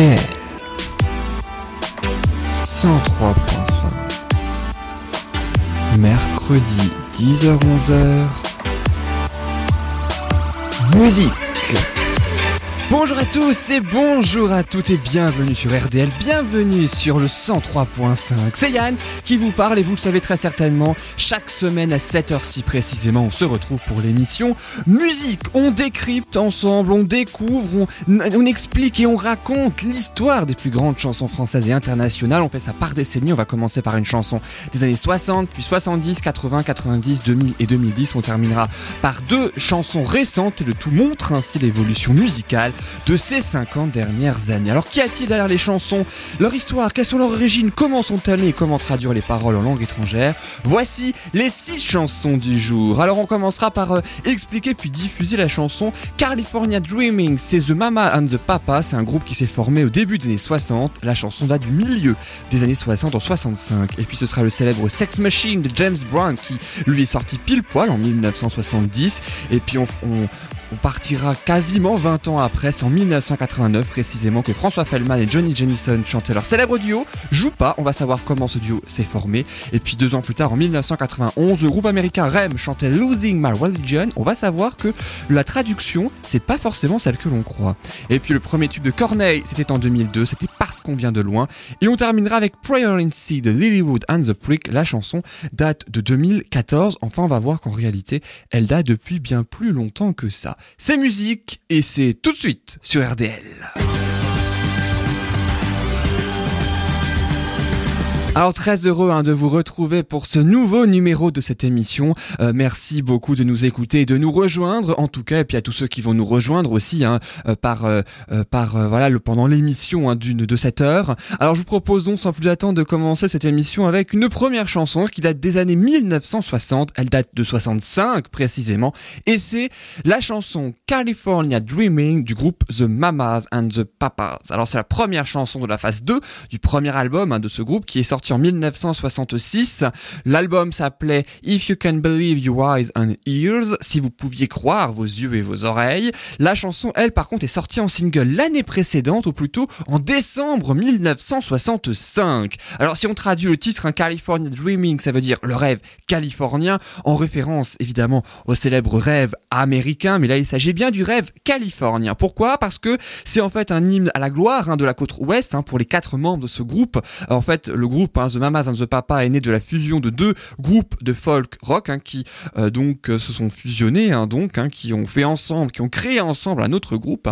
RDL 103.5 Mercredi 10h-11h Musique. Bonjour à tous et bonjour à toutes et bienvenue sur RDL, bienvenue sur le 103.5. C'est Yann qui vous parle et vous le savez très certainement, chaque semaine à 7h6 précisément, on se retrouve pour l'émission Musique. On décrypte ensemble, on découvre, on, explique et on raconte l'histoire des plus grandes chansons françaises et internationales. On fait ça par décennie, on va commencer par une chanson des années 60, puis 70, 80, 90, 2000 et 2010. On terminera par deux chansons récentes et le tout montre ainsi l'évolution musicale de ces 50 dernières années. Alors qu'y a-t-il derrière les chansons? Leur histoire, quelles sont leurs origines? Comment sont-elles et comment traduire les paroles en langue étrangère Voici les 6 chansons du jour. Alors on commencera par euh, expliquer puis diffuser la chanson California Dreaming. C'est The Mama and the Papa, c'est un groupe qui s'est formé au début des années 60. La chanson date du milieu des années 60 en 65. Et puis ce sera le célèbre Sex Machine de James Brown qui lui est sorti pile poil en 1970. Et puis on on partira quasiment 20 ans après, c'est en 1989 précisément que François Fellman et Johnny Jamison chantaient leur célèbre duo Joue pas, on va savoir comment ce duo s'est formé. Et puis deux ans plus tard, en 1991, le groupe américain REM chantait Losing My Religion. On va savoir que la traduction, c'est pas forcément celle que l'on croit. Et puis le premier tube de Corneille, c'était en 2002, c'était parce qu'on vient de loin. Et on terminera avec Prayer in Sea de Lilywood and the Prick. La chanson date de 2014. Enfin, on va voir qu'en réalité, elle date depuis bien plus longtemps que ça. C'est musique et c'est tout de suite sur RDL. Alors très heureux hein, de vous retrouver pour ce nouveau numéro de cette émission. Euh, merci beaucoup de nous écouter et de nous rejoindre en tout cas et puis à tous ceux qui vont nous rejoindre aussi hein, euh, par euh, euh, par euh, voilà le pendant l'émission hein, d'une de cette heure. Alors je vous propose donc sans plus attendre de commencer cette émission avec une première chanson qui date des années 1960. Elle date de 65 précisément et c'est la chanson California Dreaming du groupe The Mamas and the Papas. Alors c'est la première chanson de la phase 2 du premier album hein, de ce groupe qui est sorti en 1966. L'album s'appelait If You Can Believe Your Eyes and Ears, si vous pouviez croire vos yeux et vos oreilles. La chanson, elle, par contre, est sortie en single l'année précédente, ou plutôt en décembre 1965. Alors, si on traduit le titre, un California Dreaming, ça veut dire le rêve californien, en référence évidemment au célèbre rêve américain, mais là, il s'agit bien du rêve californien. Pourquoi? Parce que c'est en fait un hymne à la gloire hein, de la côte ouest hein, pour les quatre membres de ce groupe. En fait, le groupe The Mamas and the Papa est né de la fusion de deux groupes de folk rock hein, qui euh, donc euh, se sont fusionnés, hein, donc hein, qui ont fait ensemble, qui ont créé ensemble un autre groupe.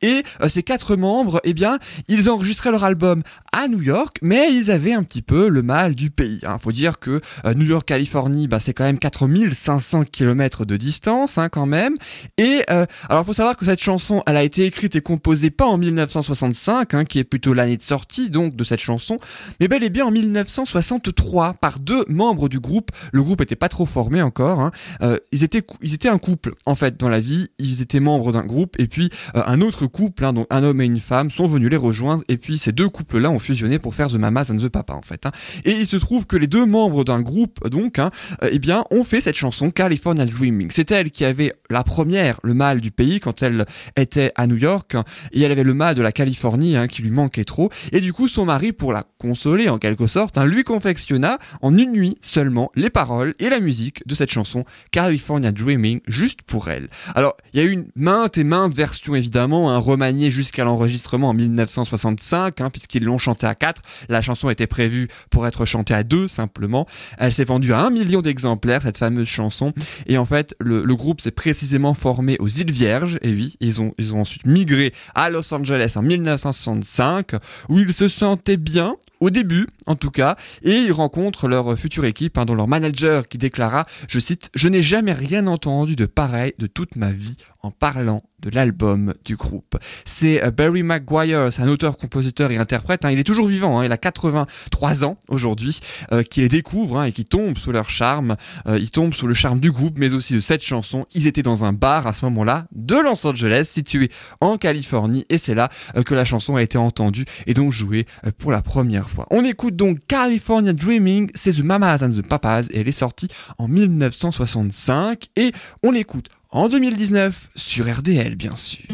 Et euh, ces quatre membres, eh bien, ils enregistraient leur album à New York, mais ils avaient un petit peu le mal du pays. Il faut dire que New York, Californie, bah, c'est quand même 4500 km de distance quand même. Et alors, faut savoir que cette chanson, elle a été écrite et composée pas en 1965, hein, qui est plutôt l'année de sortie donc de cette chanson, mais bel et bien en 1963 par deux membres du groupe. Le groupe était pas trop formé encore. Hein. Euh, ils étaient ils étaient un couple en fait dans la vie. Ils étaient membres d'un groupe et puis euh, un autre couple, hein, donc un homme et une femme, sont venus les rejoindre et puis ces deux couples-là ont fusionné pour faire The Mamas and the Papa en fait. Hein. Et il se trouve que les deux membres d'un groupe donc, euh, eh bien, ont fait cette chanson California Dreaming. C'était elle qui avait la première le mal du pays quand elle était à New York et elle avait le mal de la Californie qui lui manquait trop. Et du coup, son mari, pour la consoler en quelque sorte, hein, lui confectionna en une nuit seulement les paroles et la musique de cette chanson California Dreaming juste pour elle. Alors, il y a eu une maintes et maintes versions évidemment, hein, remaniées jusqu'à l'enregistrement en 1965, hein, puisqu'ils l'ont chantée à quatre. La chanson était prévue pour être chantée à deux simplement. Elle s'est vendue à un million d'exemplaires, cette fameuse chanson. Et en fait, le, le groupe s'est précisément formé aux îles Vierges. Et oui, ils ont, ils ont ensuite migré à Los Angeles en 1965, où ils se sentaient bien, au début en tout cas, et ils rencontrent leur future équipe, hein, dont leur manager qui déclara, je cite, Je n'ai jamais rien entendu de pareil de toute ma vie en parlant de l'album du groupe. C'est euh, Barry McGuire, c'est un auteur, compositeur et interprète, hein, il est toujours vivant, hein, il a 83 ans aujourd'hui, euh, qui les découvre hein, et qui tombe sous leur charme, euh, il tombe sous le charme du groupe, mais aussi de cette chanson. Ils étaient dans un bar à ce moment-là de Los Angeles, situé en Californie, et c'est là euh, que la chanson a été entendue et donc jouée euh, pour la première fois. On écoute donc California Dreaming, c'est The Mamas and the Papas, et elle est sortie en 1965, et on l'écoute en 2019 sur RDL bien sûr.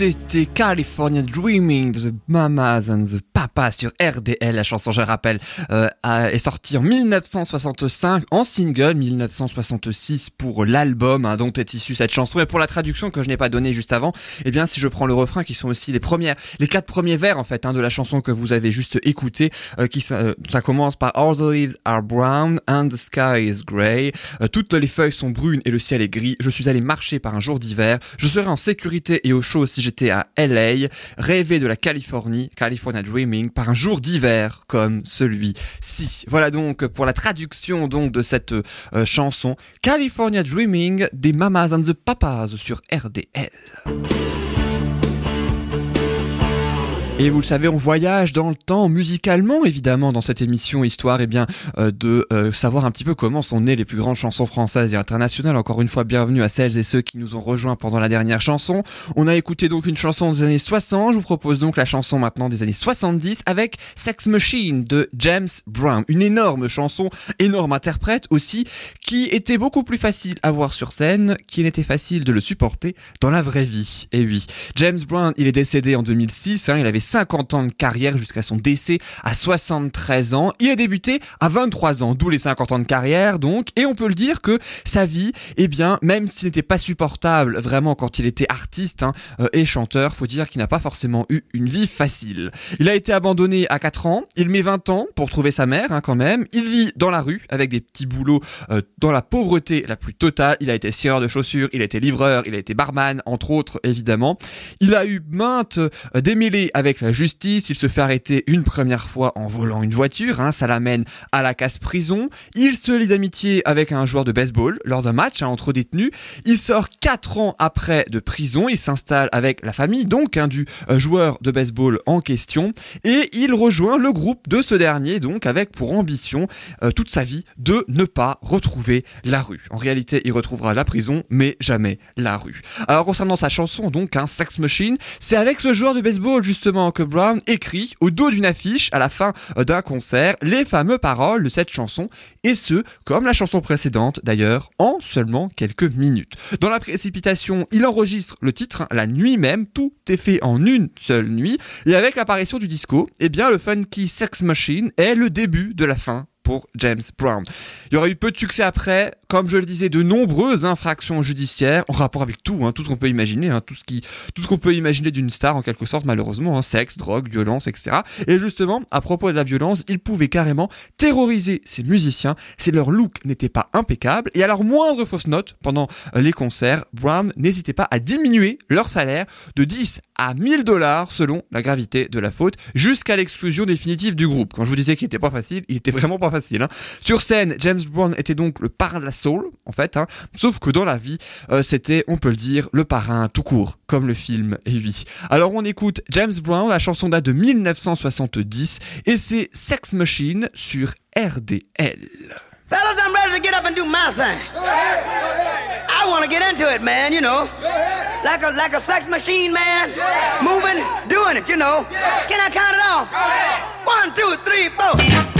C'était California Dreaming, The Mamas and the Papas sur RDL. La chanson, je rappelle, euh, est sortie en 1965 en single, 1966 pour l'album hein, dont est issue cette chanson. Et pour la traduction que je n'ai pas donnée juste avant, eh bien, si je prends le refrain, qui sont aussi les premières, les quatre premiers vers en fait hein, de la chanson que vous avez juste écouté, euh, qui euh, ça commence par All the leaves are brown and the sky is grey. toutes les feuilles sont brunes et le ciel est gris. Je suis allé marcher par un jour d'hiver. Je serai en sécurité et au chaud si j'ai j'étais à LA, rêver de la Californie, California Dreaming, par un jour d'hiver comme celui-ci. Voilà donc pour la traduction donc de cette euh, chanson California Dreaming des Mamas and the Papas sur RDL. Et vous le savez, on voyage dans le temps musicalement, évidemment, dans cette émission, histoire eh bien euh, de euh, savoir un petit peu comment sont nées les plus grandes chansons françaises et internationales. Encore une fois, bienvenue à celles et ceux qui nous ont rejoints pendant la dernière chanson. On a écouté donc une chanson des années 60. Je vous propose donc la chanson maintenant des années 70 avec Sex Machine de James Brown. Une énorme chanson, énorme interprète aussi, qui était beaucoup plus facile à voir sur scène, qui n'était facile de le supporter dans la vraie vie. Et oui, James Brown, il est décédé en 2006. Hein, il avait 50 ans de carrière jusqu'à son décès à 73 ans. Il a débuté à 23 ans, d'où les 50 ans de carrière donc. Et on peut le dire que sa vie, eh bien, même si n'était pas supportable vraiment quand il était artiste hein, euh, et chanteur, faut dire qu'il n'a pas forcément eu une vie facile. Il a été abandonné à 4 ans. Il met 20 ans pour trouver sa mère hein, quand même. Il vit dans la rue avec des petits boulots euh, dans la pauvreté la plus totale. Il a été scieur de chaussures, il a été livreur, il a été barman, entre autres évidemment. Il a eu maintes euh, démêlés avec la justice, il se fait arrêter une première fois en volant une voiture, hein, ça l'amène à la casse-prison. Il se lie d'amitié avec un joueur de baseball lors d'un match hein, entre détenus. Il sort 4 ans après de prison, il s'installe avec la famille donc hein, du euh, joueur de baseball en question et il rejoint le groupe de ce dernier donc avec pour ambition euh, toute sa vie de ne pas retrouver la rue. En réalité, il retrouvera la prison mais jamais la rue. Alors concernant sa chanson donc un Sex Machine, c'est avec ce joueur de baseball justement que Brown écrit au dos d'une affiche à la fin euh, d'un concert les fameuses paroles de cette chanson, et ce, comme la chanson précédente d'ailleurs, en seulement quelques minutes. Dans la précipitation, il enregistre le titre la nuit même, tout est fait en une seule nuit, et avec l'apparition du disco, eh bien le funky Sex Machine est le début de la fin pour James Brown. Il y aura eu peu de succès après, comme je le disais, de nombreuses infractions judiciaires en rapport avec tout, hein, tout ce qu'on peut imaginer, hein, tout ce qui, tout ce qu'on peut imaginer d'une star en quelque sorte, malheureusement, hein, sexe, drogue, violence, etc. Et justement, à propos de la violence, il pouvait carrément terroriser ses musiciens si leur look n'était pas impeccable. Et à leur moindre fausse note pendant euh, les concerts, Brown n'hésitait pas à diminuer leur salaire de 10 à 1000 dollars selon la gravité de la faute, jusqu'à l'exclusion définitive du groupe. Quand je vous disais qu'il était pas facile, il était vraiment pas facile facile. Hein. Sur scène, James Brown était donc le parrain de la soul, en fait, hein. sauf que dans la vie, euh, c'était, on peut le dire, le parrain tout court, comme le film et lui. Alors on écoute James Brown, la chanson date de 1970, et c'est Sex Machine sur RDL. Fellas, I'm ready to get up and do my thing. I want to get into it, man, you know. Like a like a sex machine, man. Moving, doing it, you know. Can I count it off? One, two, three, four.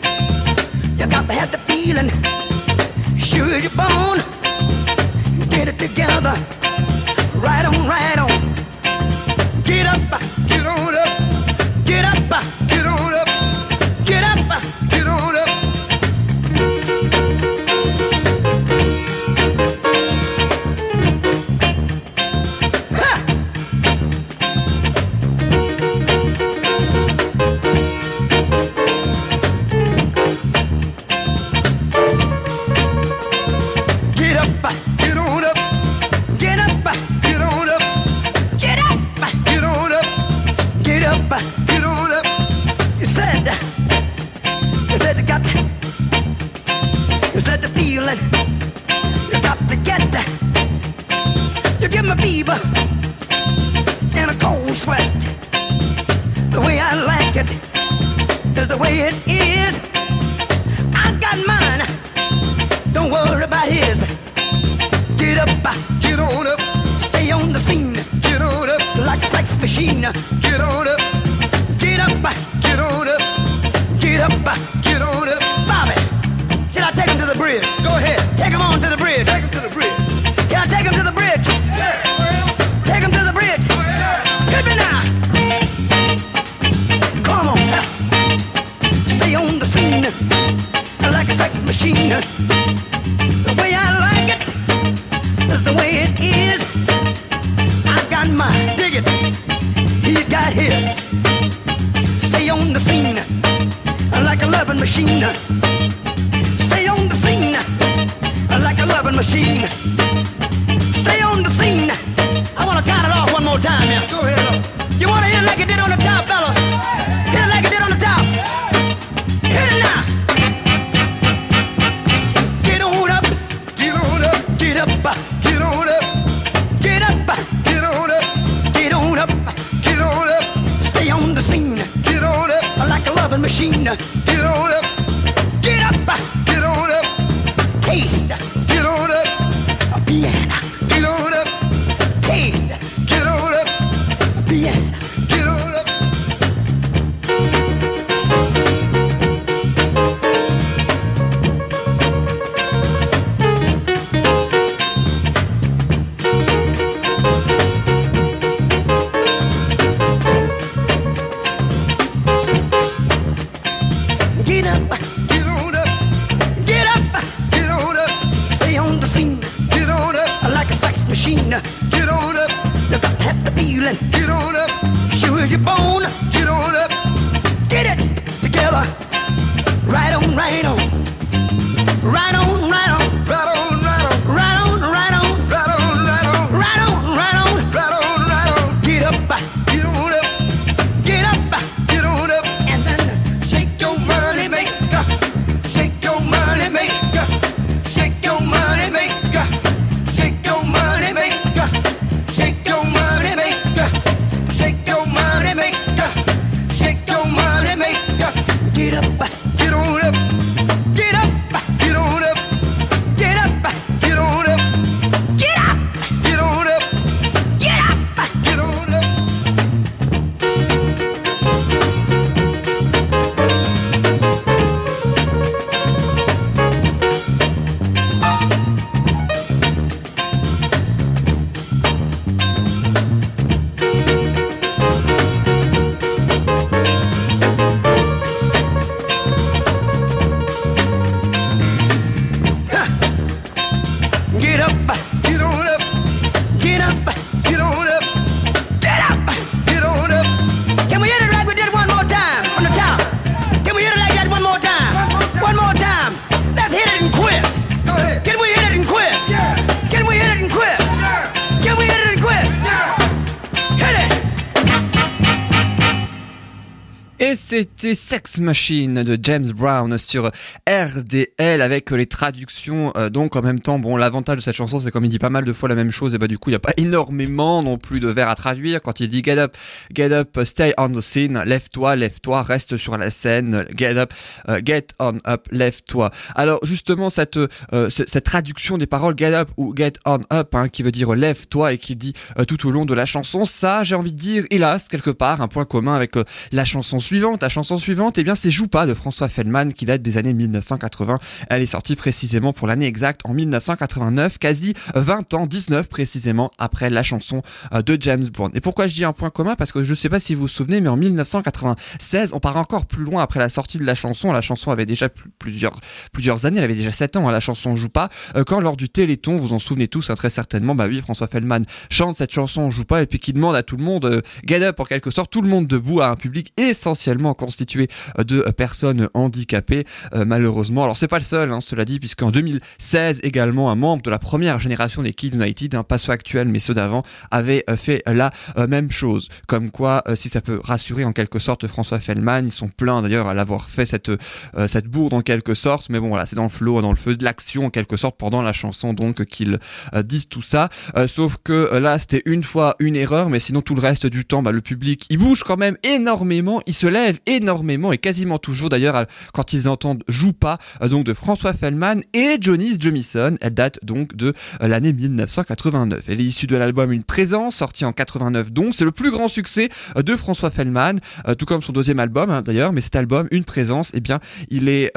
You got to have the feeling. Sure your bone. Get it together. Right on, right on. Get up. Get on up. Get up. Machine. Get on up. Get up, uh, Get on up. get up. Uh, get on up. Bobby, should I take him to the bridge? Go ahead. Take him on to the bridge. Take him to the bridge. Can I take him to the bridge? Take him to the bridge. Hit me now. Come on. Uh, stay on the scene like a sex machine. Machine. Stay on the scene like a loving machine. Sex. Get on up. Got to have the feeling. Get on up. Sure as your bone. Get on up. Get it together. Right on. Right on, right on. Sex Machine de James Brown sur RDL avec les traductions. euh, donc en même temps, bon, l'avantage de cette chanson, c'est comme il dit pas mal de fois la même chose, et bah du coup, il y a pas énormément non plus de vers à traduire. Quand il dit get up, get up, stay on the scene, lève-toi, lève-toi, reste sur la scène, get up, euh, get on up, lève-toi. Alors justement, cette euh, ce- cette traduction des paroles get up ou get on up, hein, qui veut dire lève-toi et qui dit tout au long de la chanson, ça, j'ai envie de dire, hélas, quelque part, un point commun avec la chanson suivante. La chanson suivante, eh bien, c'est Joue pas de François Feldman qui date des années 1980. Elle est sortie précisément pour l'année exacte en 1989, quasi 20 ans, 19 précisément après la chanson euh, de James Bond. Et pourquoi je dis un point commun? Parce que je sais pas si vous vous souvenez, mais en 1996, on part encore plus loin après la sortie de la chanson. La chanson avait déjà pl- plusieurs, plusieurs années, elle avait déjà 7 ans, hein, la chanson Joue pas. Euh, quand lors du Téléthon, vous en souvenez tous hein, très certainement, bah oui, François Feldman chante cette chanson Joue pas et puis qui demande à tout le monde, euh, get up en quelque sorte, tout le monde debout à un public essentiellement constitué euh, de personnes handicapées, euh, malheureusement. Alors c'est pas le seul, hein, cela dit, puisqu'en 2016 également, un membre de la première génération des Kids United, hein, pas ceux actuels mais ceux d'avant, avait euh, fait la même chose. Comme quoi, si ça peut rassurer en quelque sorte François Feldman, ils sont pleins d'ailleurs à l'avoir fait cette cette bourde en quelque sorte, mais bon voilà, c'est dans le flow, dans le feu de l'action en quelque sorte pendant la chanson donc qu'ils disent tout ça. Sauf que là c'était une fois une erreur, mais sinon tout le reste du temps, bah, le public il bouge quand même énormément, il se lève énormément et quasiment toujours d'ailleurs quand ils entendent Joue pas euh, donc de François Feldman et Johnny Jamison. Elle date donc de euh, l'année 1989. Elle est issue de l'album Une présence sorti en 89 donc c'est le plus grand succès euh, de François Feldman, euh, tout comme son deuxième album hein, d'ailleurs. Mais cet album Une présence, eh bien il est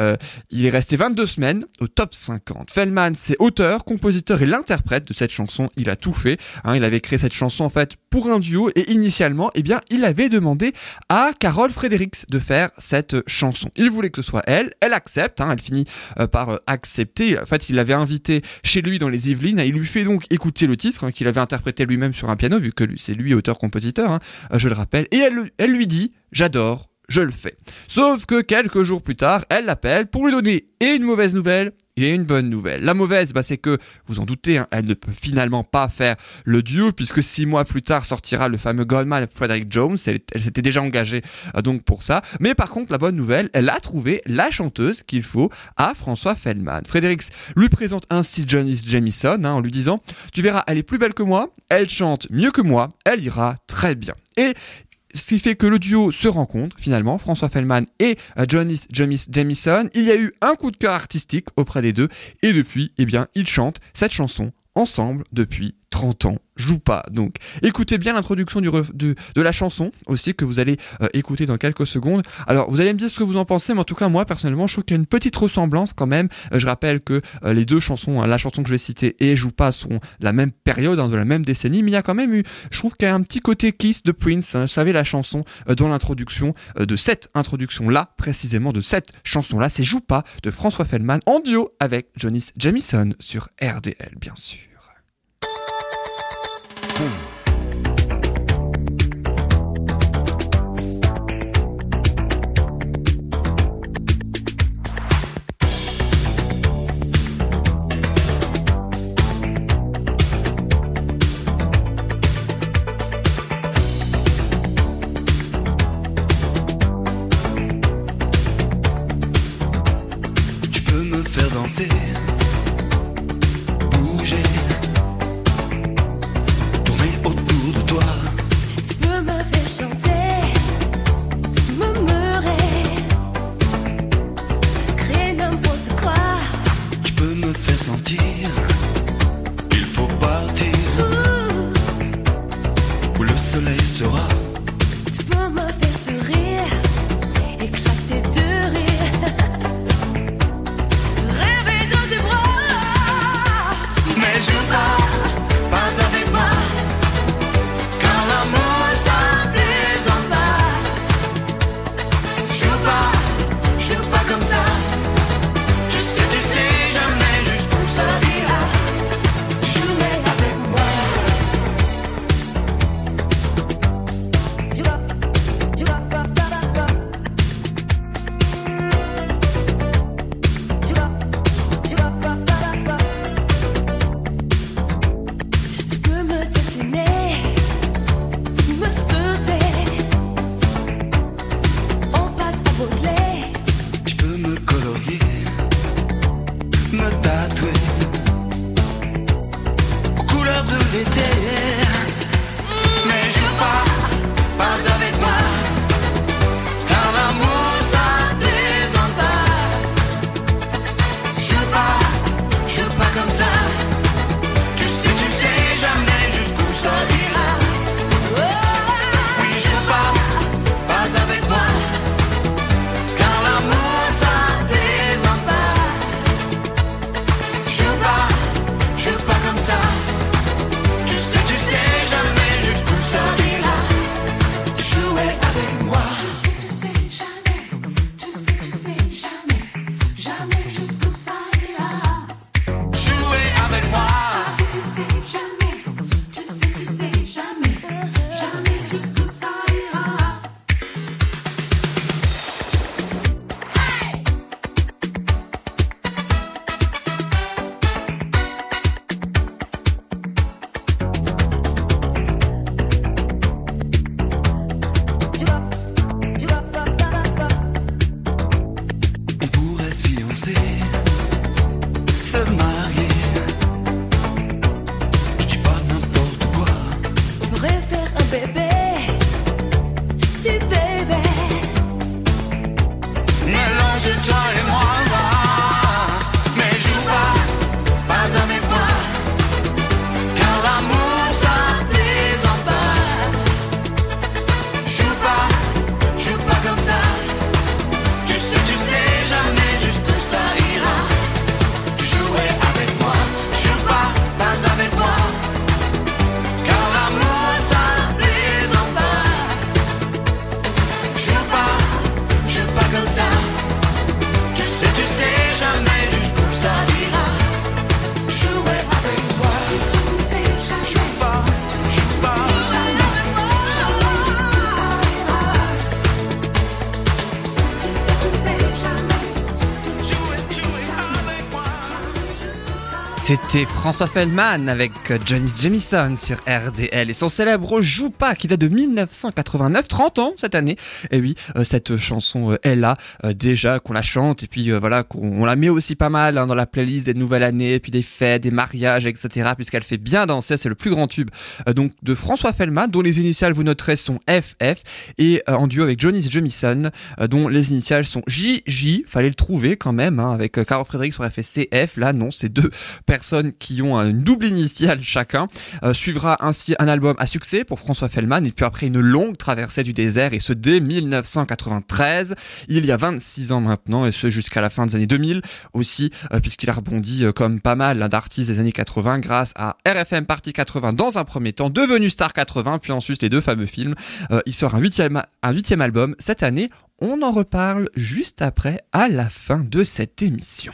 il est resté 22 semaines au top 50. Feldman, c'est auteur, compositeur et l'interprète de cette chanson. Il a tout fait. hein. il avait créé cette chanson en fait pour un duo et initialement, eh bien, il avait demandé à Carole Fredericks de faire cette chanson. Il voulait que ce soit elle. Elle accepte. hein. elle finit euh, par euh, accepter. En fait, il l'avait invité chez lui dans les Yvelines. Il lui fait donc écouter le titre hein, qu'il avait interprété lui-même sur un piano, vu que c'est lui auteur-compositeur. hein, euh, je le rappelle. Et elle lui dit, j'adore. Je le fais. Sauf que quelques jours plus tard, elle l'appelle pour lui donner et une mauvaise nouvelle et une bonne nouvelle. La mauvaise, bah, c'est que, vous en doutez, hein, elle ne peut finalement pas faire le duo, puisque six mois plus tard sortira le fameux Goldman Frederick Jones. Elle, s'était déjà engagée euh, donc pour ça. Mais par contre, la bonne nouvelle, elle a trouvé la chanteuse qu'il faut à François Feldman. Fredericks lui présente ainsi Janice Jamison hein, en lui disant Tu verras, elle est plus belle que moi, elle chante mieux que moi, elle ira très bien. Et ce qui fait que le duo se rencontre finalement, François Feldman et euh, Johnny Jamis- Jamison. Il y a eu un coup de cœur artistique auprès des deux et depuis, eh bien, ils chantent cette chanson ensemble depuis 30 ans. Joue pas donc. Écoutez bien l'introduction de, la chanson aussi que vous allez euh, écouter dans quelques secondes. Alors vous allez me dire ce que vous en pensez, mais en tout cas moi personnellement je trouve qu'il y a une petite ressemblance quand même. Euh, je rappelle que euh, les deux chansons, hein, la chanson que je vais citer et Joue pas sont de la même période, hein, de la même décennie, mais il y a quand même eu, je trouve qu'il y a un petit côté Kiss de Prince. hein. vous savez la chanson dans l'introduction de cette introduction là, précisément de cette chanson là, c'est Joue de François Feldman en duo avec Johnny Jamison sur RDL bien sûr. Danser, sentir, C'était François Feldman avec Johnny Jamison sur RDL et son célèbre Joue pas qui date de 1989, 30 ans cette année. Et oui, euh, cette chanson euh, est là euh, déjà qu'on la chante et puis voilà qu'on on la met aussi pas mal hein, dans la playlist des nouvelles années, puis des fêtes, des mariages, etc. Puisqu'elle fait bien danser, c'est le plus grand tube donc de François Feldman dont les initiales vous noterez sont FF et en duo avec Johnny Jamison dont les initiales sont JJ. Fallait le trouver quand même hein, avec Caro Frédéric sur FSCF. Là non, c'est deux personnes qui ont une double initiale chacun. Euh, suivra ainsi un album à succès pour François Fellman et puis après une longue traversée du désert et ce dès 1993, il y a 26 ans maintenant et ce jusqu'à la fin des années 2000 aussi euh, puisqu'il a rebondi euh, comme pas mal hein, d'artistes des années 80 grâce à RFM Party 80 dans un premier temps, devenu Star 80 puis ensuite les deux fameux films. Il sort un huitième, un huitième album cette année. On en reparle juste après à la fin de cette émission.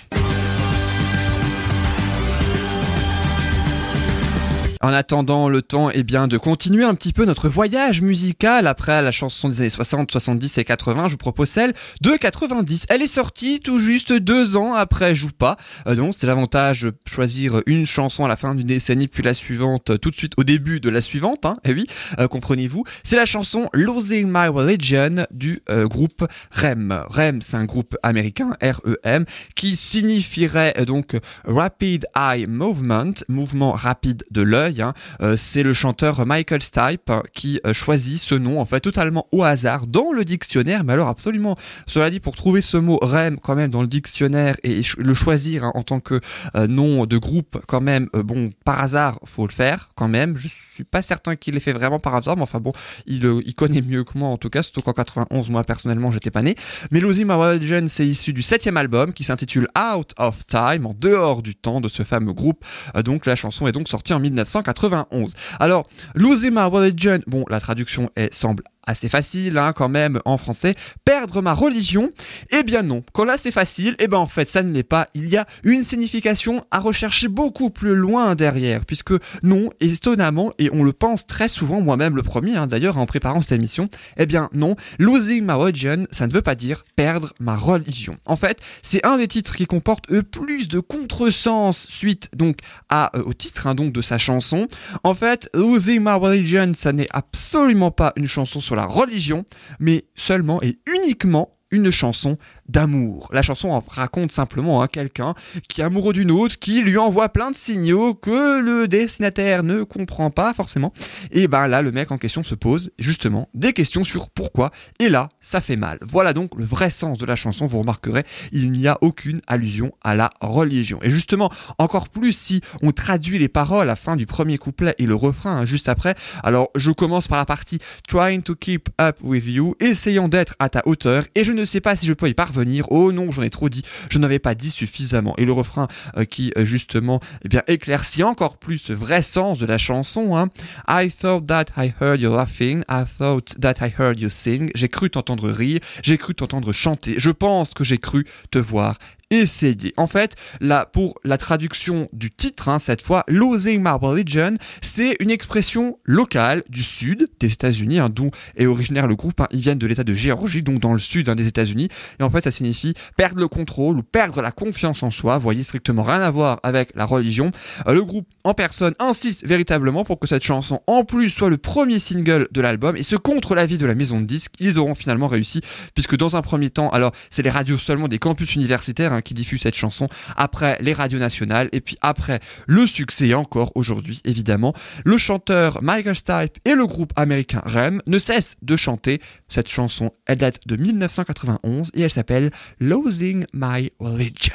En attendant le temps eh bien, de continuer un petit peu notre voyage musical après la chanson des années 60, 70 et 80, je vous propose celle de 90. Elle est sortie tout juste deux ans après Joue pas. Euh, donc c'est l'avantage de choisir une chanson à la fin d'une décennie puis la suivante tout de suite au début de la suivante. Hein, eh oui, euh, comprenez-vous. C'est la chanson Losing My Religion du euh, groupe REM. REM, c'est un groupe américain, R-E-M, qui signifierait euh, donc Rapid Eye Movement, mouvement rapide de l'œil. Hein. Euh, c'est le chanteur Michael Stipe hein, qui euh, choisit ce nom en fait totalement au hasard dans le dictionnaire. Mais alors absolument, cela dit, pour trouver ce mot REM quand même dans le dictionnaire et le choisir hein, en tant que euh, nom de groupe quand même, bon, par hasard, faut le faire quand même. Je suis pas certain qu'il l'ait fait vraiment par hasard, mais enfin bon, il, connaît mieux que moi en tout cas, surtout qu'en 91, moi personnellement, j'étais pas né. My Religion, c'est issu du septième album qui s'intitule Out of Time, en dehors du temps de ce fameux groupe. Donc la chanson est donc sortie en 1991. Alors, Losing My Religion, bon, la traduction est, semble assez facile hein, quand même en français, perdre ma religion, eh bien non, quand là c'est facile, eh ben en fait ça ne l'est pas, il y a une signification à rechercher beaucoup plus loin derrière, puisque non, étonnamment, et on le pense très souvent, moi-même le premier hein, d'ailleurs en préparant cette émission, eh bien non, losing my religion, ça ne veut pas dire perdre ma religion. En fait, c'est un des titres qui comporte le plus de contresens suite donc euh, au titre hein, donc de sa chanson. En fait, losing my religion, ça n'est absolument pas une chanson sur la religion, mais seulement et uniquement une chanson d'amour. La chanson raconte simplement hein, quelqu'un qui est amoureux d'une autre, qui lui envoie plein de signaux que le destinataire ne comprend pas forcément. Et ben là, le mec en question se pose justement des questions sur pourquoi. Et là, ça fait mal. Voilà donc le vrai sens de la chanson. Vous remarquerez, il n'y a aucune allusion à la religion. Et justement, encore plus si on traduit les paroles à la fin du premier couplet et le refrain hein, juste après. Alors, je commence par la partie Trying to keep up with you, essayant d'être à ta hauteur, et je ne sais pas si je peux y parvenir. Oh non, j'en ai trop dit. Je n'avais pas dit suffisamment. Et le refrain euh, qui euh, justement, eh bien, éclaircit encore plus ce vrai sens de la chanson. Hein. I thought that I heard you laughing. I thought that I heard you sing. J'ai cru t'entendre rire. J'ai cru t'entendre chanter. Je pense que j'ai cru te voir essayer. En fait, là, pour la traduction du titre, hein, cette fois, Losing My Religion, c'est une expression locale du sud des États-Unis, hein, d'où est originaire le groupe. hein. Ils viennent de l'État de Géorgie, donc dans le sud hein, des États-Unis. Et en fait, ça signifie perdre le contrôle ou perdre la confiance en soi. Vous voyez, strictement rien à voir avec la religion. Euh, le groupe en personne insiste véritablement pour que cette chanson, en plus, soit le premier single de l'album. Et ce contre l'avis de la maison de disques, ils auront finalement réussi, puisque dans un premier temps, alors c'est les radios seulement des campus universitaires qui diffuse cette chanson après les radios nationales et puis après le succès encore aujourd'hui évidemment. Le chanteur Michael Stipe et le groupe américain REM ne cessent de chanter cette chanson. Elle date de 1991 et elle s'appelle Losing My Religion.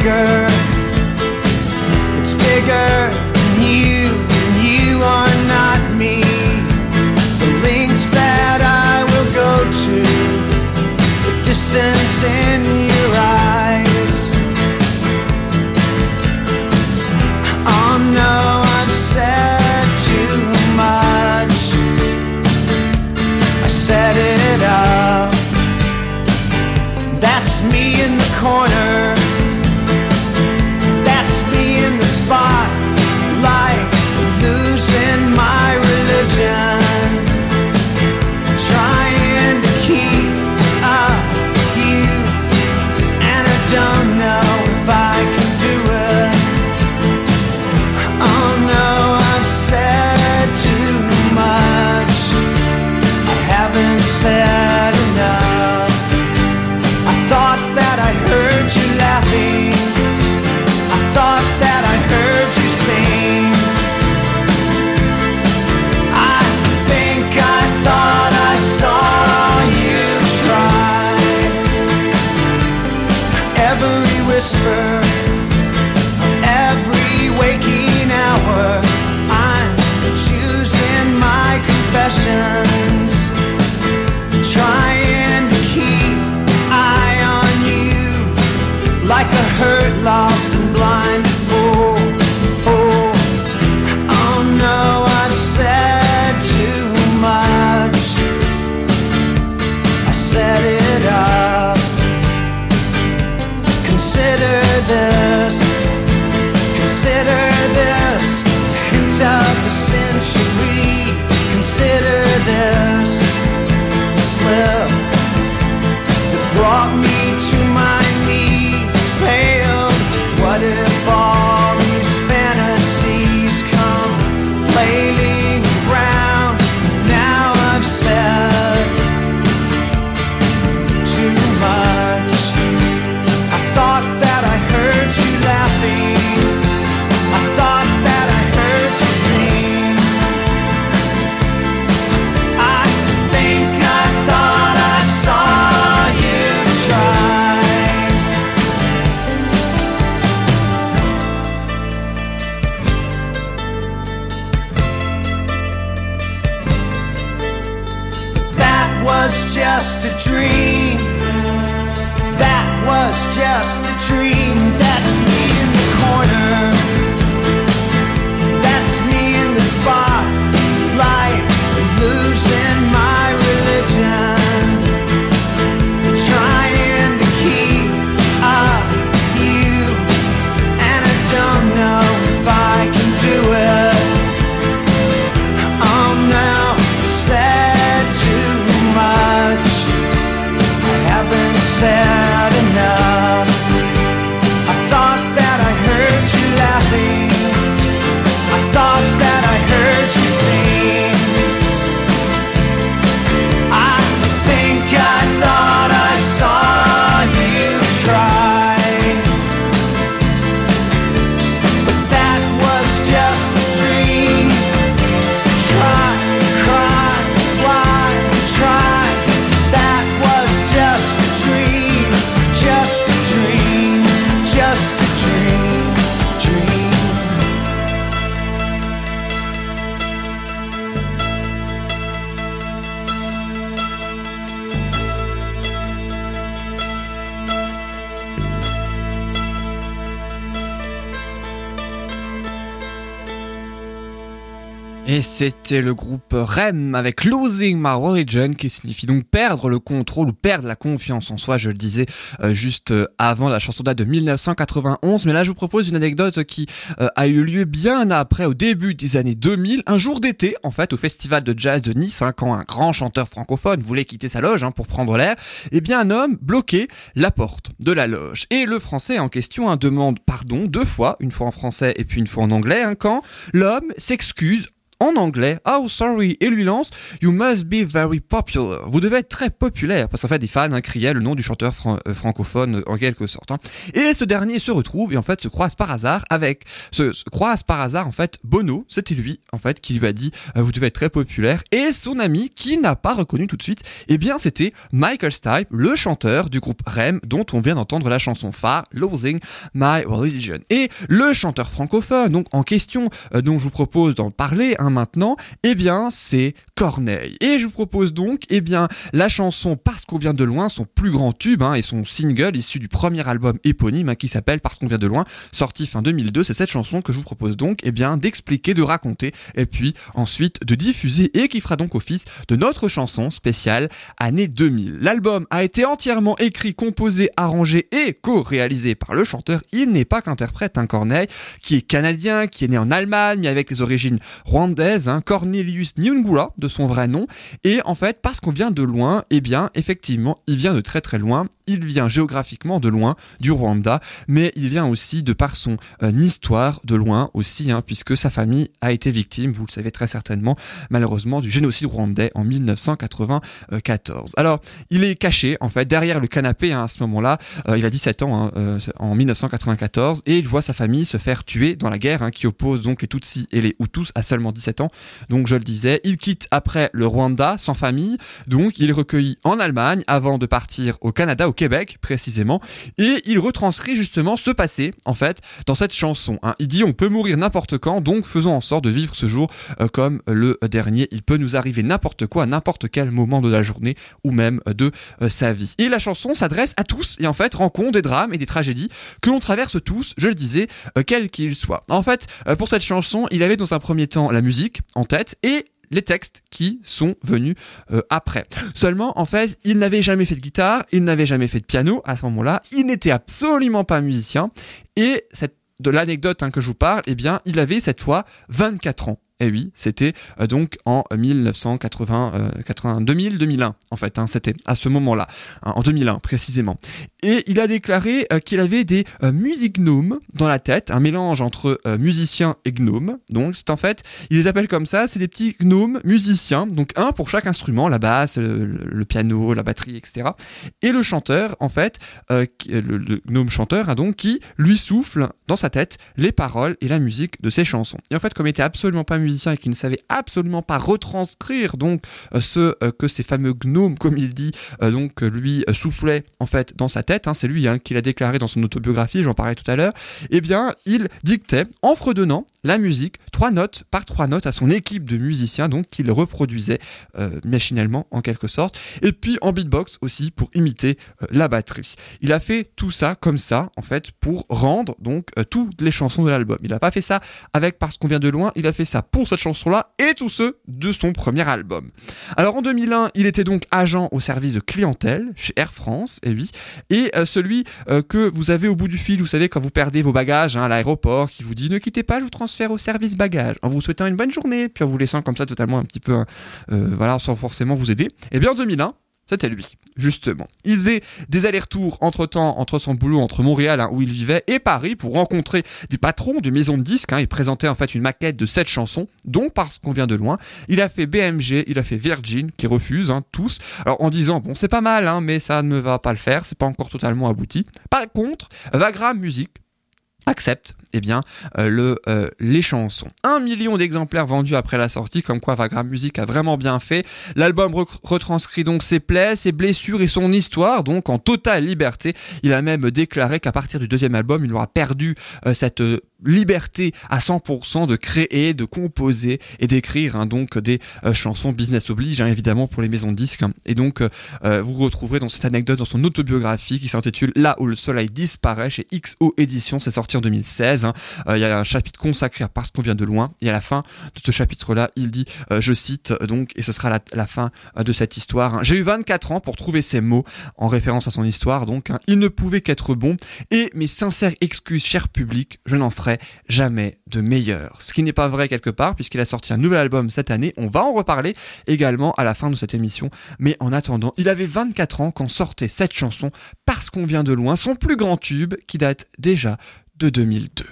bigger. It's bigger than you. C'était le groupe REM avec Losing My Religion qui signifie donc perdre le contrôle ou perdre la confiance en soi, je le disais euh, juste euh, avant la chanson date de 1991. Mais là je vous propose une anecdote qui euh, a eu lieu bien après, au début des années 2000, un jour d'été en fait au festival de jazz de Nice, hein, quand un grand chanteur francophone voulait quitter sa loge hein, pour prendre l'air. Eh bien un homme bloquait la porte de la loge. Et le français en question hein, demande pardon deux fois, une fois en français et puis une fois en anglais, quand l'homme s'excuse en anglais, oh sorry, et lui lance You must be very popular. Vous devez être très populaire, parce qu'en fait des fans hein, criaient le nom du chanteur euh, francophone euh, en quelque sorte. hein. Et ce dernier se retrouve et en fait se croise par hasard avec, se, se croise par hasard en fait Bono, c'était lui en fait qui lui a dit euh, vous devez être très populaire. Et son ami qui n'a pas reconnu tout de suite, eh bien c'était Michael Stipe, le chanteur du groupe REM dont on vient d'entendre la chanson phare Losing My Religion. Et le chanteur francophone donc en question dont je vous propose d'en parler hein, maintenant, eh bien c'est Corneille. Et je vous propose donc eh bien la chanson Parce qu'on vient de loin, son plus grand tube hein, et son single issu du premier album éponyme hein, qui s'appelle Parce qu'on vient de loin, sorti fin 2002. C'est cette chanson que je vous propose donc eh bien d'expliquer, de raconter et puis ensuite de diffuser et qui fera donc office de notre chanson spéciale année 2000. L'album a été entièrement écrit, composé, arrangé et co-réalisé par le chanteur. Il n'est pas qu'interprète un Corneille qui est canadien, qui est né en Allemagne mais avec des origines rwandaises, hein, Cornelius Nyungula de son vrai nom. Et en fait, parce qu'on vient de loin, eh bien, effectivement, il vient de très très loin. Il vient géographiquement de loin du Rwanda, mais il vient aussi de par son euh, histoire de loin aussi, hein, puisque sa famille a été victime, vous le savez très certainement, malheureusement, du génocide rwandais en 1994. Alors, il est caché en fait derrière le canapé hein, à ce moment-là. Euh, il a 17 ans euh, en 1994 et il voit sa famille se faire tuer dans la guerre qui oppose donc les Tutsis et les Hutus à seulement 17 ans. Donc je le disais, il quitte après le Rwanda sans famille, donc il est recueilli en Allemagne avant de partir au Canada, au Québec précisément, et il retranscrit justement ce passé en fait dans cette chanson. hein. Il dit on peut mourir n'importe quand, donc faisons en sorte de vivre ce jour euh, comme le dernier. Il peut nous arriver n'importe quoi n'importe quel moment de la journée ou même de euh, sa vie. Et la chanson s'adresse à tous et en fait rencontre des drames et des tragédies que l'on traverse tous, je le disais, euh, quels qu'ils soient. En fait, euh, pour cette chanson, il avait dans un premier temps la musique en tête et les textes qui sont venus euh, après. Seulement, en fait, il n'avait jamais fait de guitare, il n'avait jamais fait de piano à ce moment-là, il n'était absolument pas musicien, et de l'anecdote hein, que je vous parle, eh bien, il avait cette fois 24 ans. Et oui, c'était euh, donc en 1980, euh, 80, 2000, 2001 en fait. hein, c'était à ce moment-là, hein, en 2001 précisément. Et il a déclaré euh, qu'il avait des euh, music-gnomes dans la tête, un mélange entre musicien et gnome. Donc c'est en fait, il les appelle comme ça, c'est des petits gnomes musiciens, donc un pour chaque instrument, la basse, le, piano, la batterie, etc. Et le chanteur, en fait, le gnome chanteur, hein, donc, qui lui souffle dans sa tête les paroles et la musique de ses chansons. Et en fait, comme il était absolument pas musicien et qu'il ne savait absolument pas retranscrire donc euh, ce euh, que ces fameux gnomes, comme il dit, euh, donc lui soufflait en fait dans sa tête, hein, c'est lui hein, qui l'a déclaré dans son autobiographie, j'en parlais tout à l'heure, eh bien, il dictait en fredonnant la musique, trois notes par trois notes à son équipe de musiciens, donc qu'il reproduisait euh, machinalement en quelque sorte, et puis en beatbox aussi pour imiter euh, la batterie. Il a fait tout ça comme ça, en fait, pour rendre donc euh, toutes les chansons de l'album. Il n'a pas fait ça avec Parce qu'on vient de loin, il a fait ça pour cette chanson-là et tous ceux de son premier album. Alors en 2001, il était donc agent au service de clientèle chez Air France, et oui, et celui que vous avez au bout du fil, vous savez, quand vous perdez vos bagages hein, à l'aéroport, qui vous dit ne quittez pas, je vous transfère au service bagages, en vous souhaitant une bonne journée, puis en vous laissant comme ça totalement un petit peu, euh, voilà, sans forcément vous aider. Et bien en 2001, c'était lui, justement. Il faisait des allers-retours entre-temps entre son boulot entre Montréal, hein, où il vivait, et Paris pour rencontrer des patrons de maisons de disques. Hein, et présenter en fait une maquette de sept chansons, dont parce qu'on vient de loin. Il a fait BMG, il a fait Virgin, qui refuse, hein, tous. Alors en disant, bon, c'est pas mal, hein, mais ça ne va pas le faire, c'est pas encore totalement abouti. Par contre, Vagram Music accepte eh bien euh, euh, les chansons. Un million d'exemplaires vendus après la sortie, comme quoi Vagram Music a vraiment bien fait. L'album retranscrit donc ses plaies, ses blessures et son histoire, donc en totale liberté. Il a même déclaré qu'à partir du deuxième album, il aura perdu euh, cette liberté à 100% de créer, de composer et d'écrire hein, donc des chansons business oblige hein, évidemment pour les maisons de disques et donc vous retrouverez dans cette anecdote dans son autobiographie qui s'intitule Là où le soleil disparaît chez XO Édition, c'est sorti en 2016. Hein. Euh, Il y a un chapitre consacré à Parce qu'on vient de loin et à la fin de ce chapitre-là, il dit, euh, je cite donc, et ce sera la, fin euh, de cette histoire. hein. J'ai eu 24 ans pour trouver ces mots en référence à son histoire, donc hein. il ne pouvait qu'être bon et mes sincères excuses, cher public, je n'en ferai jamais de meilleur. Ce qui n'est pas vrai quelque part, puisqu'il a sorti un nouvel album cette année. On va en reparler également à la fin de cette émission. Mais en attendant, il avait 24 ans quand sortait cette chanson, Parce qu'on vient de loin, son plus grand tube, qui date déjà de 2002.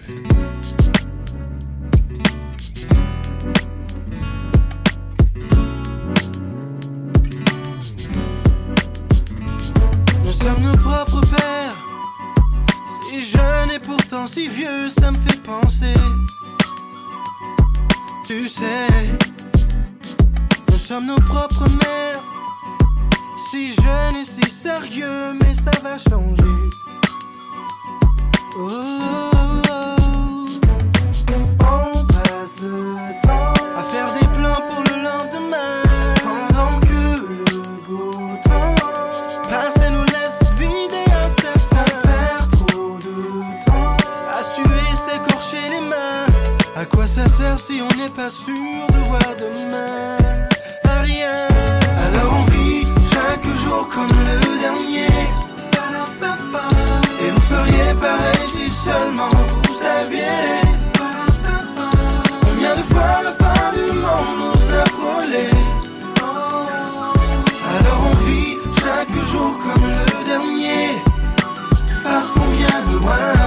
Nous sommes nos propres pères. Si jeune et pourtant si vieux, ça me fait penser. Tu sais, nous sommes nos propres mères. Si jeune et si sérieux, mais ça va changer. Comme le dernier. Et vous si seulement vous saviez. Combien de fois la fin du monde nous a frôlés alors on vit chaque jour comme le dernier. Parce qu'on vient de loin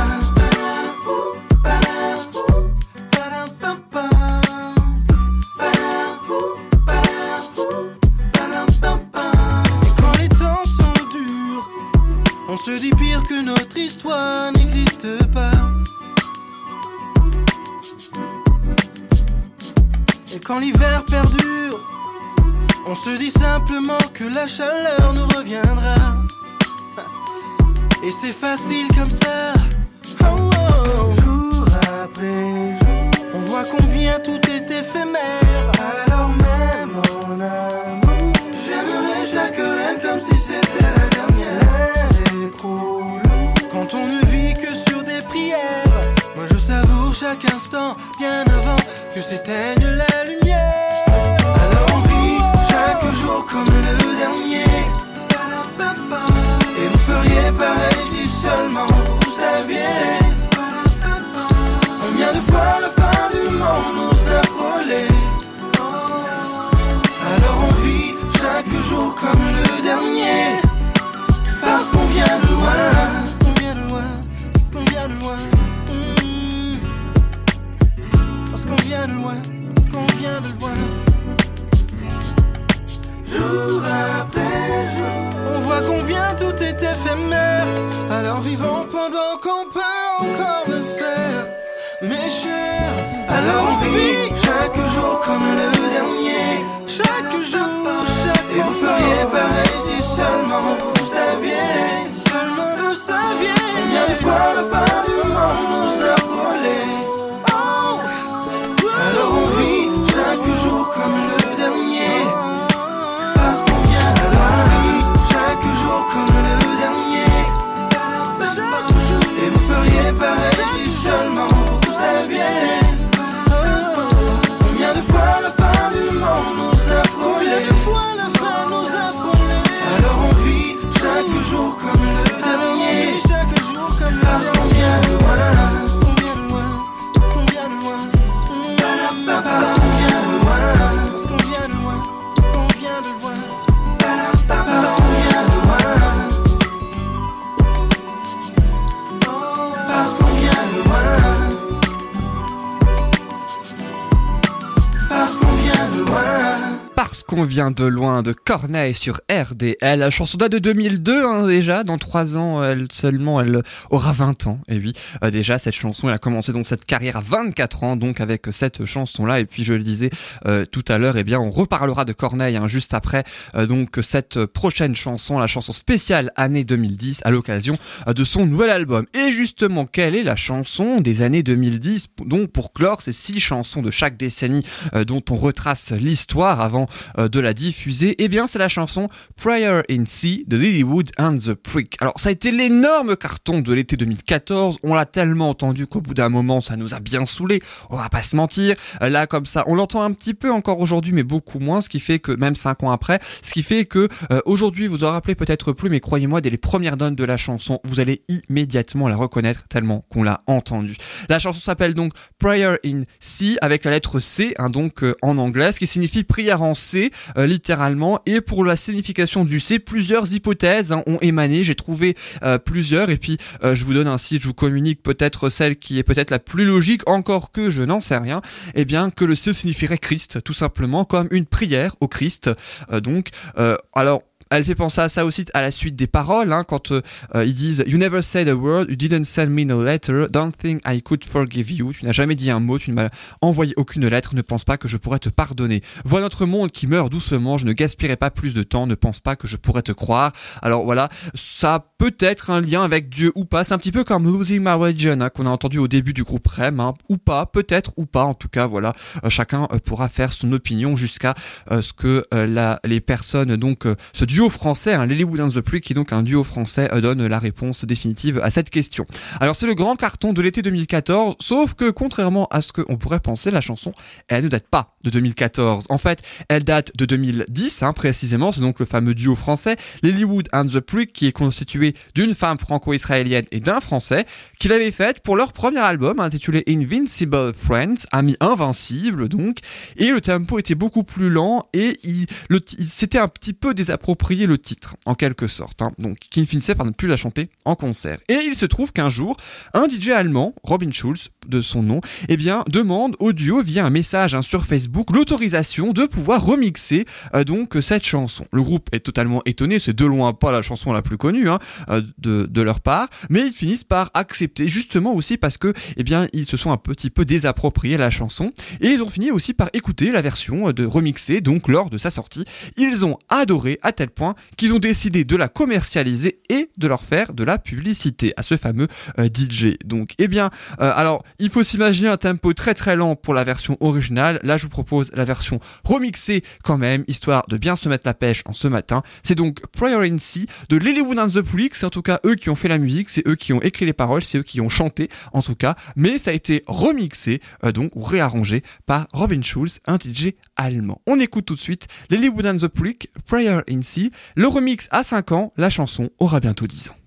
de loin de Corneille sur RDL. La chanson date de 2002 hein, déjà. Dans trois ans, elle seulement, elle aura 20 ans. Et oui, euh, déjà cette chanson, elle a commencé donc cette carrière à 24 ans, donc avec cette chanson-là. Et puis je le disais euh, tout à l'heure, eh bien on reparlera de Corneille hein, juste après. euh, donc cette prochaine chanson, la chanson spéciale année 2010, à l'occasion de son nouvel album. Et justement, quelle est la chanson des années 2010 Donc pour clore ces six chansons de chaque décennie dont on retrace l'histoire avant de la diffuser, eh bien c'est la chanson Prayer in Sea de Lilywood and the Prick. Alors ça a été l'énorme carton de l'été 2014, on l'a tellement entendu qu'au bout d'un moment ça nous a bien saoulé, on va pas se mentir. Là comme ça, on l'entend un petit peu encore aujourd'hui mais beaucoup moins, ce qui fait que même cinq ans après, ce qui fait que euh, aujourd'hui vous en rappelez peut-être plus mais croyez-moi dès les premières notes de la chanson, vous allez immédiatement la reconnaître tellement qu'on l'a entendue. La chanson s'appelle donc Prayer in C avec la lettre C, hein, donc euh, en anglais, ce qui signifie prière en C, euh, littéralement. Et pour la signification du C, plusieurs hypothèses hein, ont émané. J'ai trouvé euh, plusieurs, et puis euh, je vous donne ainsi, je vous communique peut-être celle qui est peut-être la plus logique, encore que je n'en sais rien. Eh bien, que le C signifierait Christ, tout simplement, comme une prière au Christ. Euh, donc, euh, alors elle fait penser à ça aussi à la suite des paroles, hein, quand euh, euh, ils disent You never said a word, you didn't send me no letter, don't think I could forgive you. Tu n'as jamais dit un mot, tu ne m'as envoyé aucune lettre, ne pense pas que je pourrais te pardonner. Vois notre monde qui meurt doucement, je ne gaspillerai pas plus de temps, ne pense pas que je pourrais te croire. Alors voilà, ça a peut-être un lien avec Dieu ou pas, c'est un petit peu comme Losing My Religion hein, qu'on a entendu au début du groupe REM, hein, ou pas, peut-être ou pas, en tout cas voilà, Euh, chacun euh, pourra faire son opinion jusqu'à ce que les personnes, donc duo français, hein, Lilywood and the Prick, qui donc un duo français, euh, donne la réponse définitive à cette question. Alors c'est le grand carton de l'été 2014, sauf que contrairement à ce qu'on pourrait penser, la chanson, elle ne date pas de 2014. En fait, elle date de 2010, hein, précisément, c'est donc le fameux duo français, Lilywood and the Prick, qui est constitué d'une femme franco-israélienne et d'un français, qui l'avaient faite pour leur premier album, intitulé Invincible Friends, ami invincible donc, et le tempo était beaucoup plus lent et il, il s'était un petit peu désapproprié le titre, en quelque sorte, hein, donc qui ne finissait par ne plus la chanter en concert. Et il se trouve qu'un jour, un DJ allemand, Robin Schulz, de son nom, eh bien, demande au duo via un message hein, sur Facebook l'autorisation de pouvoir remixer euh, donc cette chanson. Le groupe est totalement étonné, c'est de loin pas la chanson la plus connue hein, euh, de, de leur part, mais ils finissent par accepter justement aussi parce que eh bien ils se sont un petit peu désappropriés la chanson et ils ont fini aussi par écouter la version euh, de remixer donc lors de sa sortie. Ils ont adoré à tel point qu'ils ont décidé de la commercialiser et de leur faire de la publicité à ce fameux euh, DJ. Donc eh bien euh, alors il faut s'imaginer un tempo très très lent pour la version originale. Là je vous propose la version remixée quand même histoire de bien se mettre la pêche en ce matin. C'est donc Prior Sea de Lilywood and the Prick, c'est en tout cas eux qui ont fait la musique, c'est eux qui ont écrit les paroles, c'est eux qui ont chanté en tout cas, mais ça a été remixé euh, donc réarrangé par Robin Schulz, un DJ allemand. On écoute tout de suite Lilywood and the Prick, Prayer in Le remix à 5 ans, la chanson aura bientôt 10 ans.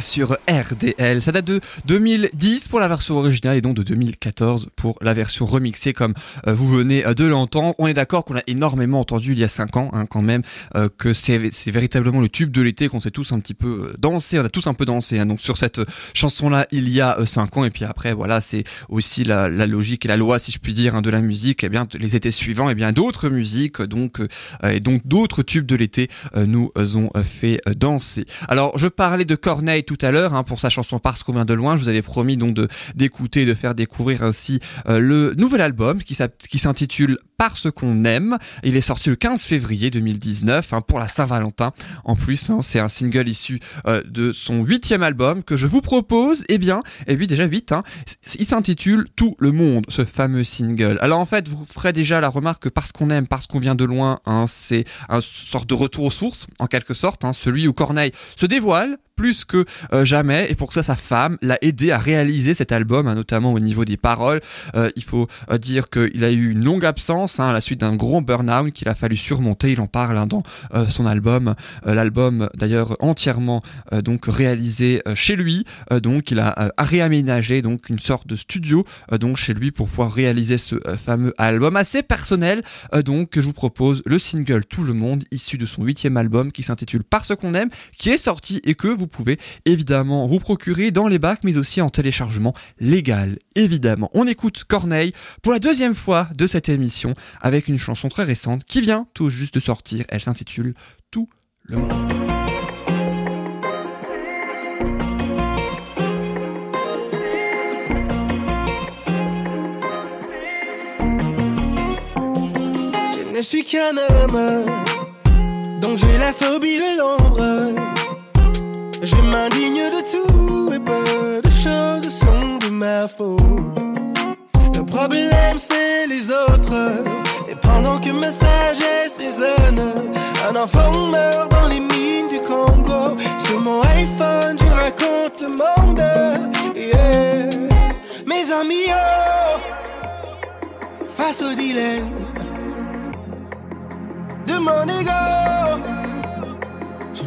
Sur RDL. Ça date de 2010 pour la version originale et donc de 2014 pour la version remixée comme euh, vous venez euh, de l'entendre. On est d'accord qu'on a énormément entendu il y a 5 ans hein, quand même euh, que c'est véritablement le tube de l'été qu'on s'est tous un petit peu dansé, on a tous un peu dansé hein, donc sur cette chanson là il y a 5 ans et puis après voilà c'est aussi la, logique et la loi si je puis dire hein, de la musique et bien les étés suivants et bien d'autres musiques donc et donc d'autres tubes de l'été nous ont fait danser. Alors je parlais de Corneille tout à l'heure pour sa chanson Parce qu'on vient de loin. Je vous avais promis donc de d'écouter, et de faire découvrir ainsi euh, le nouvel album qui s'intitule Parce qu'on aime. Il est sorti le 15 février 2019 hein, pour la Saint-Valentin. En plus, hein, c'est un single issu euh, de son huitième album que je vous propose. Eh bien, et oui déjà 8. Hein, il s'intitule Tout le monde, ce fameux single. Alors en fait, vous ferez déjà la remarque que parce qu'on aime, parce qu'on vient de loin, hein, c'est un sorte de retour aux sources, en quelque sorte, hein, celui où Corneille se dévoile plus que euh, jamais. Et pour ça sa femme l'a aidé à réaliser cet album hein, notamment au niveau des paroles. Euh, il faut euh, dire qu'il a eu une longue absence hein, à la suite d'un gros burn-out qu'il a fallu surmonter. Il en parle hein, dans euh, son album. L'album d'ailleurs entièrement donc réalisé chez lui. Donc il a réaménagé donc une sorte de studio donc chez lui pour pouvoir réaliser ce fameux album assez personnel. Donc que je vous propose le single Tout le monde issu de son huitième album qui s'intitule Parce qu'on aime qui est sorti et que vous pouvez évidemment vous procurer dans les bacs mais aussi en téléchargement légal évidemment. On écoute Corneille pour la deuxième fois de cette émission avec une chanson très récente qui vient tout juste de sortir. Elle s'intitule Tout le monde. Je ne suis qu'un homme, donc j'ai la phobie de l'ombre. Je m'indigne de tout et peu de choses sont de ma faute. Le problème c'est les autres. Et pendant que ma sagesse résonne, un enfant meurt dans les mines du Congo. Sur mon iPhone, je raconte le monde. Yeah. Mes amis, oh, face au dilemme de mon ego.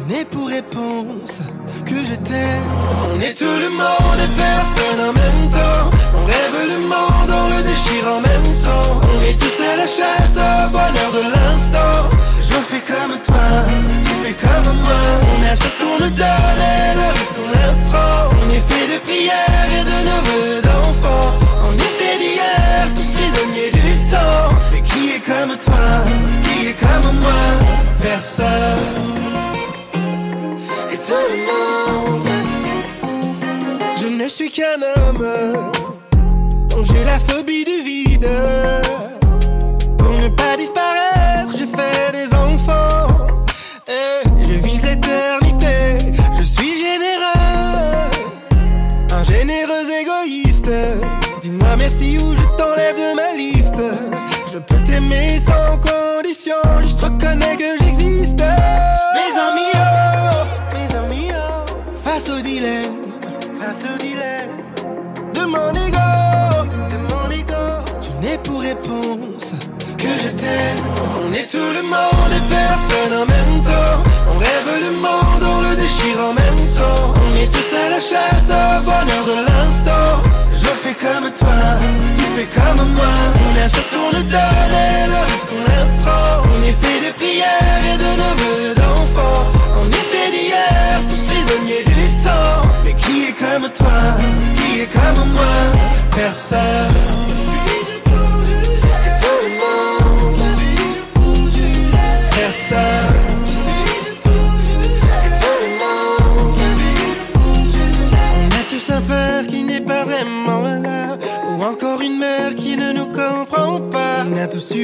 N'ai pour réponse que je t'aime. On est tout le monde et personne en même temps. On rêve le monde, on le déchire en même temps. On est tous à la chasse au bonheur de l'instant. Je fais comme toi, tu fais comme moi. On a ce qu'on nous donne et le risque qu'on le prend. On est fait de prières et de neveux d'enfants. On est fait d'hier, tous prisonniers du temps. Mais qui est comme toi, qui est comme moi? Personne. Je ne suis qu'un homme, donc j'ai la phobie du vide. Pour ne pas disparaître, On est tout le monde et personne en même temps. On rêve le monde, on le déchire en même temps. On est tous à la chasse au bonheur de l'instant. Je fais comme toi, tu fais comme moi. On est surtout nous donner le risque qu'on apprend. On est fait de prières et de nos vœux d'enfants. On est fait d'hier, tous prisonniers du temps. Mais qui est comme toi, qui est comme moi? Personne.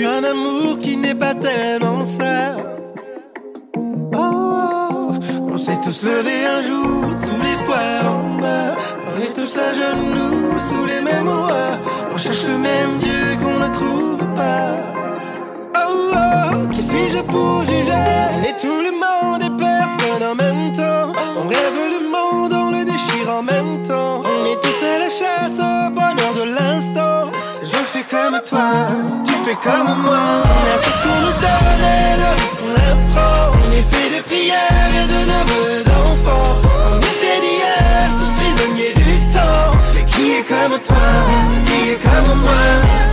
Un amour qui n'est pas tellement ça. Oh, oh, on s'est tous levés un jour, tout l'espoir en bas. On est tous à genoux, sous les mêmes rois. On cherche le même Dieu qu'on ne trouve pas. Oh, oh, qui suis-je pour juger? On est tout le monde et personne en même temps. On rêve le monde, on le déchire en même temps. On est tous à la chasse fais comme toi, tu fais comme moi. Ce qu'on nous donne et le risque qu'on apprend On est fait de prières et de nos vœux d'enfants On est fait d'hier, tous prisonniers du temps. Mais qui est comme toi, qui est comme moi?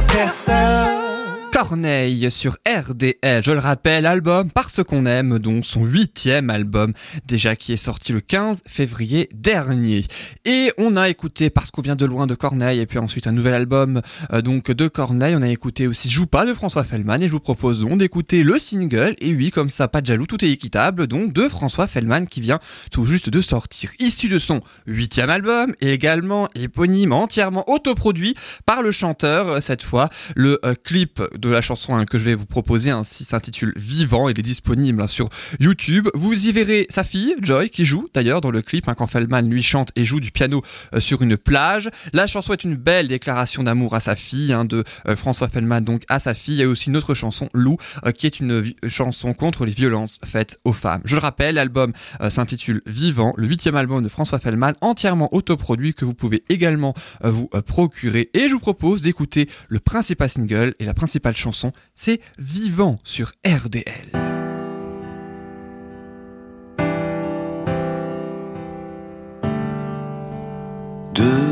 Personne Corneille sur RDL, je le rappelle, album Parce qu'on aime, dont son huitième album, déjà qui est sorti le 15 février dernier. Et on a écouté Parce qu'on vient de loin de Corneille, et puis ensuite un nouvel album euh, donc de Corneille. On a écouté aussi Joue pas de François Fellman, et je vous propose donc d'écouter le single, et oui, comme ça, pas de jaloux, tout est équitable, donc de François Fellman qui vient tout juste de sortir, issu de son huitième album, et également éponyme, entièrement autoproduit par le chanteur, euh, cette fois, le euh, clip de la chanson hein, que je vais vous proposer ainsi s'intitule Vivant. Il est disponible hein, sur YouTube. Vous y verrez sa fille, Joy, qui joue d'ailleurs dans le clip hein, quand Feldman lui chante et joue du piano euh, sur une plage. La chanson est une belle déclaration d'amour à sa fille, hein, de euh, François Feldman donc à sa fille. Il y a aussi une autre chanson, Lou, euh, qui est une chanson contre les violences faites aux femmes. Je le rappelle, l'album s'intitule Vivant, le huitième album de François Feldman, entièrement autoproduit que vous pouvez également vous procurer. Et je vous propose d'écouter le principal single et la principale chanson, c'est Vivant sur RDL.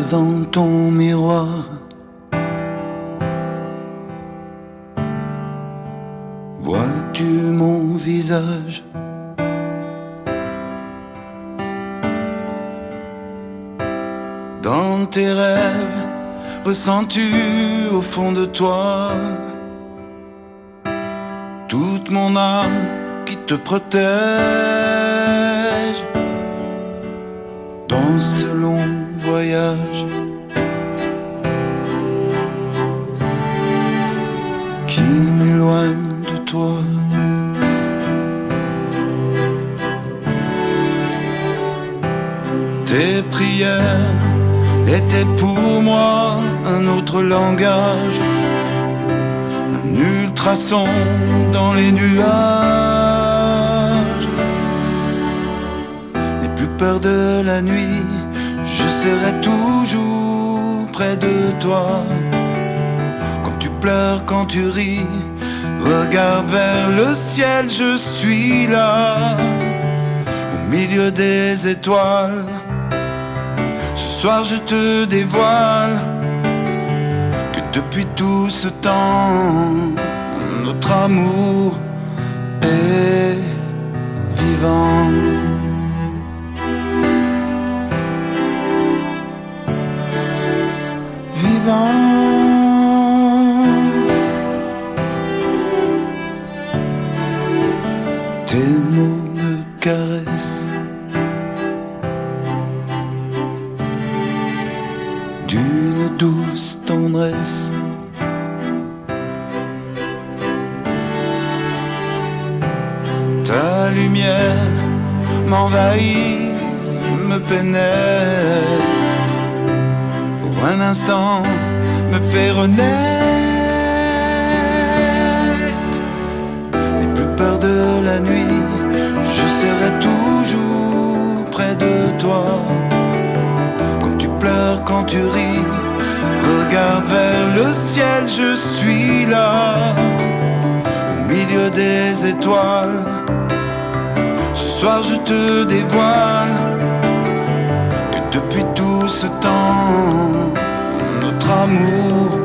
devant ton miroir. Vois-tu mon visage? Dans tes rêves, ressens-tu au fond de toi toute mon âme qui te protège dans ce long voyage qui m'éloigne de toi. Tes prières étaient pour moi un autre langage, un ultrason dans les nuages. N'aie plus peur de la nuit, je serai toujours près de toi. Quand tu pleures, quand tu ris, regarde vers le ciel, je suis là, au milieu des étoiles. Ce soir je te dévoile depuis tout ce temps, notre amour est vivant. Vivant. M'envahit, me pénètre. Pour un instant, me fait renaître. N'aie plus peur de la nuit, je serai toujours près de toi quand tu pleures, quand tu ris, regarde vers le ciel, je suis là, veux des étoiles. Soir je te dévoile. Que depuis tout ce temps, notre amour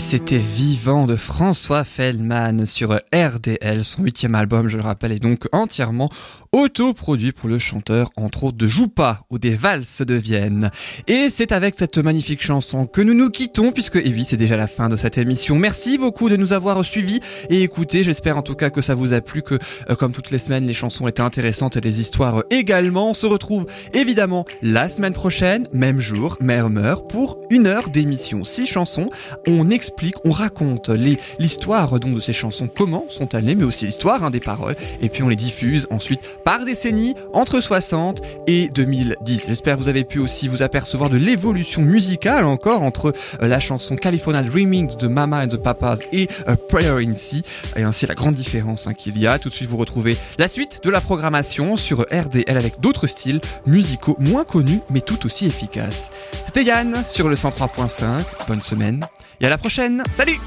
c'était Vivant de François Fellman sur RDL. Son huitième album, je le rappelle, est donc entièrement autoproduit pour le chanteur, entre autres de Joupa ou des Valses de Vienne. Et c'est avec cette magnifique chanson que nous nous quittons, puisque, et oui, c'est déjà la fin de cette émission. Merci beaucoup de nous avoir suivis et écoutés. J'espère en tout cas que ça vous a plu, que, euh, comme toutes les semaines, les chansons étaient intéressantes et les histoires euh, également. On se retrouve évidemment la semaine prochaine, même jour, même heure, pour une heure d'émission. Six chansons. On explique, on raconte l'histoire donc de ces chansons, comment sont-elles nées, mais aussi l'histoire hein, des paroles. Et puis on les diffuse ensuite par décennie, entre 60 et 2010. J'espère que vous avez pu aussi vous apercevoir de l'évolution musicale encore entre euh, la chanson California Dreaming de Mama and the Papas et euh, Prayer in Sea, et ainsi la grande différence hein, qu'il y a. Tout de suite, vous retrouvez la suite de la programmation sur RDL avec d'autres styles musicaux moins connus, mais tout aussi efficaces. C'était Yann sur le 103.5. Bonne semaine et à la Salut.